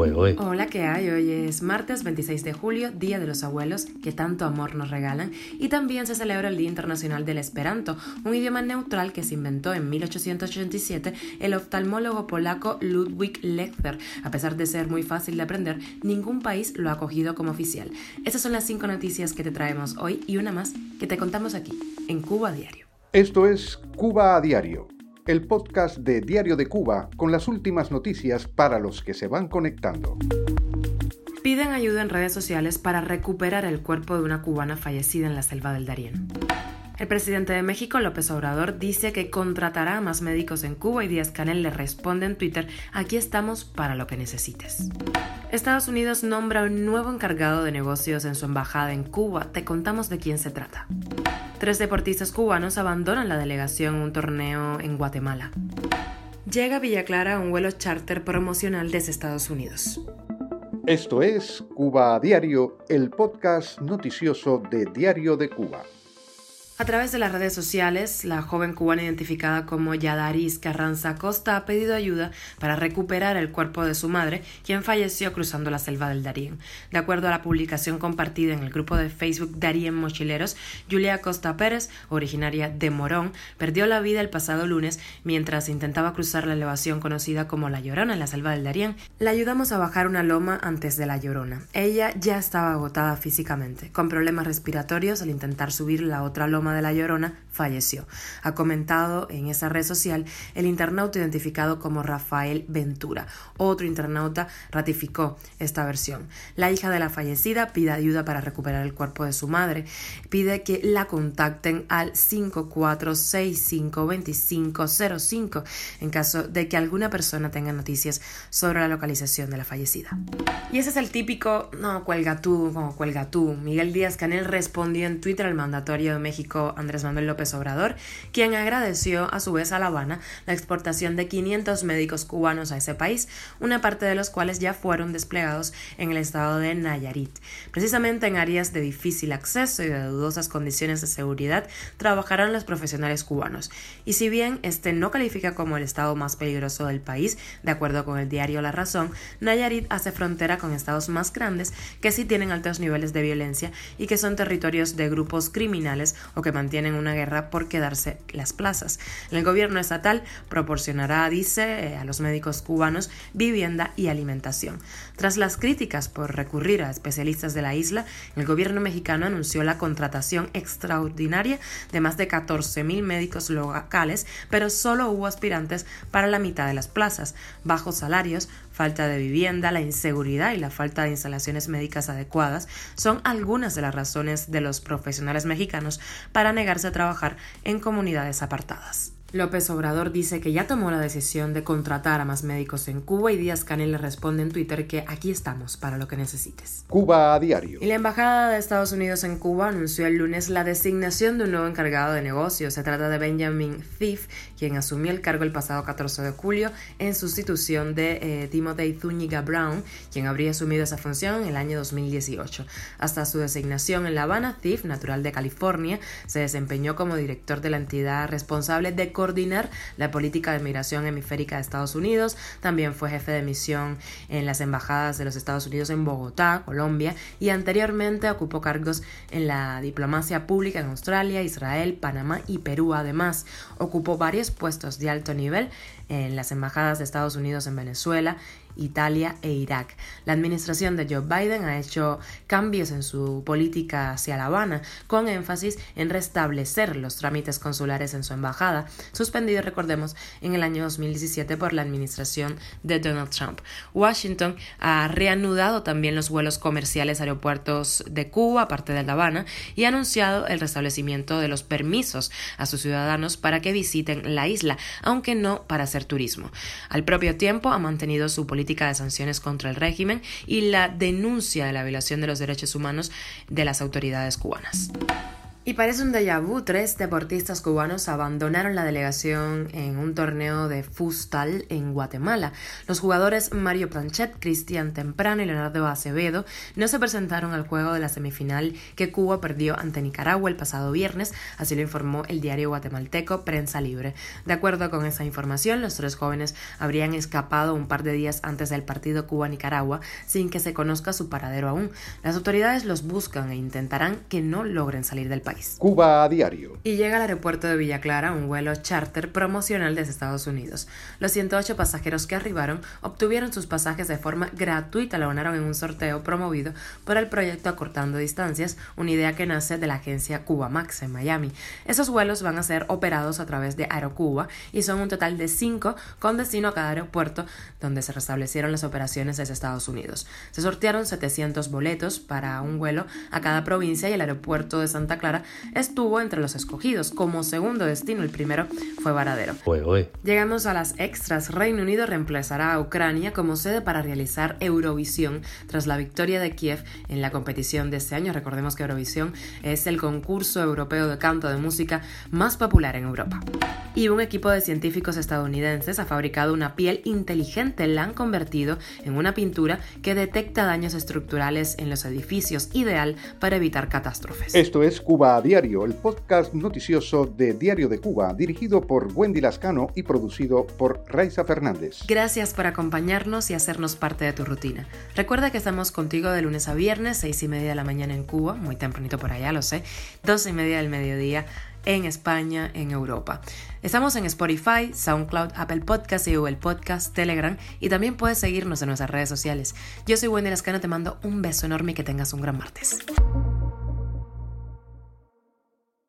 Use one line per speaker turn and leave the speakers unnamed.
fue hoy?
Hola, ¿qué hay? Hoy es martes 26 de julio, Día de los Abuelos, que tanto amor nos regalan, y también se celebra el Día Internacional del Esperanto, un idioma neutral que se inventó en 1887 el oftalmólogo polaco Ludwig Lechter. A pesar de ser muy fácil de aprender, ningún país lo ha acogido como oficial. Estas son las cinco noticias que te traemos hoy y una más que te contamos aquí, en Cuba a Diario.
Esto es Cuba a Diario el podcast de Diario de Cuba con las últimas noticias para los que se van conectando.
Piden ayuda en redes sociales para recuperar el cuerpo de una cubana fallecida en la selva del Darién. El presidente de México, López Obrador, dice que contratará a más médicos en Cuba y Díaz Canel le responde en Twitter, aquí estamos para lo que necesites. Estados Unidos nombra un nuevo encargado de negocios en su embajada en Cuba. Te contamos de quién se trata. Tres deportistas cubanos abandonan la delegación en un torneo en Guatemala. Llega a Villa Clara un vuelo charter promocional desde Estados Unidos.
Esto es Cuba a Diario, el podcast noticioso de Diario de Cuba.
A través de las redes sociales, la joven cubana identificada como Yadaris Carranza Costa ha pedido ayuda para recuperar el cuerpo de su madre, quien falleció cruzando la selva del Darién. De acuerdo a la publicación compartida en el grupo de Facebook Darién Mochileros, Julia Costa Pérez, originaria de Morón, perdió la vida el pasado lunes mientras intentaba cruzar la elevación conocida como La Llorona en la selva del Darién. La ayudamos a bajar una loma antes de La Llorona. Ella ya estaba agotada físicamente, con problemas respiratorios al intentar subir la otra loma de La Llorona, falleció. Ha comentado en esa red social el internauta identificado como Rafael Ventura. Otro internauta ratificó esta versión. La hija de la fallecida pide ayuda para recuperar el cuerpo de su madre. Pide que la contacten al 54652505 en caso de que alguna persona tenga noticias sobre la localización de la fallecida. Y ese es el típico, no, cuelga tú, como cuelga tú. Miguel Díaz Canel respondió en Twitter al mandatorio de México Andrés Manuel López Obrador, quien agradeció a su vez a La Habana la exportación de 500 médicos cubanos a ese país, una parte de los cuales ya fueron desplegados en el estado de Nayarit. Precisamente en áreas de difícil acceso y de dudosas condiciones de seguridad trabajarán los profesionales cubanos. Y si bien este no califica como el estado más peligroso del país, de acuerdo con el diario La Razón, Nayarit hace frontera con estados más grandes que sí tienen altos niveles de violencia y que son territorios de grupos criminales o que mantienen una guerra por quedarse las plazas. El gobierno estatal proporcionará, dice, eh, a los médicos cubanos vivienda y alimentación. Tras las críticas por recurrir a especialistas de la isla, el gobierno mexicano anunció la contratación extraordinaria de más de 14.000 médicos locales, pero solo hubo aspirantes para la mitad de las plazas, bajos salarios, falta de vivienda, la inseguridad y la falta de instalaciones médicas adecuadas son algunas de las razones de los profesionales mexicanos para negarse a trabajar en comunidades apartadas. López Obrador dice que ya tomó la decisión de contratar a más médicos en Cuba y Díaz Canel le responde en Twitter que aquí estamos para lo que necesites.
Cuba a diario.
Y la Embajada de Estados Unidos en Cuba anunció el lunes la designación de un nuevo encargado de negocios. Se trata de Benjamin Thief, quien asumió el cargo el pasado 14 de julio en sustitución de eh, Timothy Zúñiga Brown, quien habría asumido esa función en el año 2018. Hasta su designación en La Habana, Thief, natural de California, se desempeñó como director de la entidad responsable de coordinar la política de migración hemisférica de Estados Unidos. También fue jefe de misión en las embajadas de los Estados Unidos en Bogotá, Colombia, y anteriormente ocupó cargos en la diplomacia pública en Australia, Israel, Panamá y Perú. Además, ocupó varios puestos de alto nivel en las embajadas de Estados Unidos en Venezuela, Italia e Irak. La administración de Joe Biden ha hecho cambios en su política hacia La Habana, con énfasis en restablecer los trámites consulares en su embajada, suspendido, recordemos, en el año 2017 por la administración de Donald Trump. Washington ha reanudado también los vuelos comerciales a aeropuertos de Cuba, aparte de La Habana, y ha anunciado el restablecimiento de los permisos a sus ciudadanos para que visiten la isla, aunque no para hacer turismo. Al propio tiempo, ha mantenido su política de sanciones contra el régimen y la denuncia de la violación de los derechos humanos de las autoridades cubanas. Y parece un déjà vu, tres deportistas cubanos abandonaron la delegación en un torneo de fustal en Guatemala. Los jugadores Mario Planchet, Cristian Temprano y Leonardo Acevedo no se presentaron al juego de la semifinal que Cuba perdió ante Nicaragua el pasado viernes, así lo informó el diario guatemalteco Prensa Libre. De acuerdo con esa información, los tres jóvenes habrían escapado un par de días antes del partido Cuba-Nicaragua sin que se conozca su paradero aún. Las autoridades los buscan e intentarán que no logren salir del país.
Cuba a diario.
Y llega al aeropuerto de Villa Clara un vuelo charter promocional desde Estados Unidos. Los 108 pasajeros que arribaron obtuvieron sus pasajes de forma gratuita, lo ganaron en un sorteo promovido por el proyecto Acortando Distancias, una idea que nace de la agencia Cuba Max en Miami. Esos vuelos van a ser operados a través de Aerocuba y son un total de cinco con destino a cada aeropuerto donde se restablecieron las operaciones desde Estados Unidos. Se sortearon 700 boletos para un vuelo a cada provincia y el aeropuerto de Santa Clara estuvo entre los escogidos. Como segundo destino, el primero fue Varadero. Llegamos a las extras. Reino Unido reemplazará a Ucrania como sede para realizar Eurovisión tras la victoria de Kiev en la competición de este año. Recordemos que Eurovisión es el concurso europeo de canto de música más popular en Europa. Y un equipo de científicos estadounidenses ha fabricado una piel inteligente. La han convertido en una pintura que detecta daños estructurales en los edificios, ideal para evitar catástrofes.
Esto es Cuba a Diario, el podcast noticioso de Diario de Cuba, dirigido por Wendy Lascano y producido por Raiza Fernández.
Gracias por acompañarnos y hacernos parte de tu rutina. Recuerda que estamos contigo de lunes a viernes, seis y media de la mañana en Cuba, muy tempranito por allá, lo sé, doce y media del mediodía en España, en Europa. Estamos en Spotify, SoundCloud, Apple Podcast y Google Podcast, Telegram y también puedes seguirnos en nuestras redes sociales. Yo soy Wendy Lascano, te mando un beso enorme y que tengas un gran martes.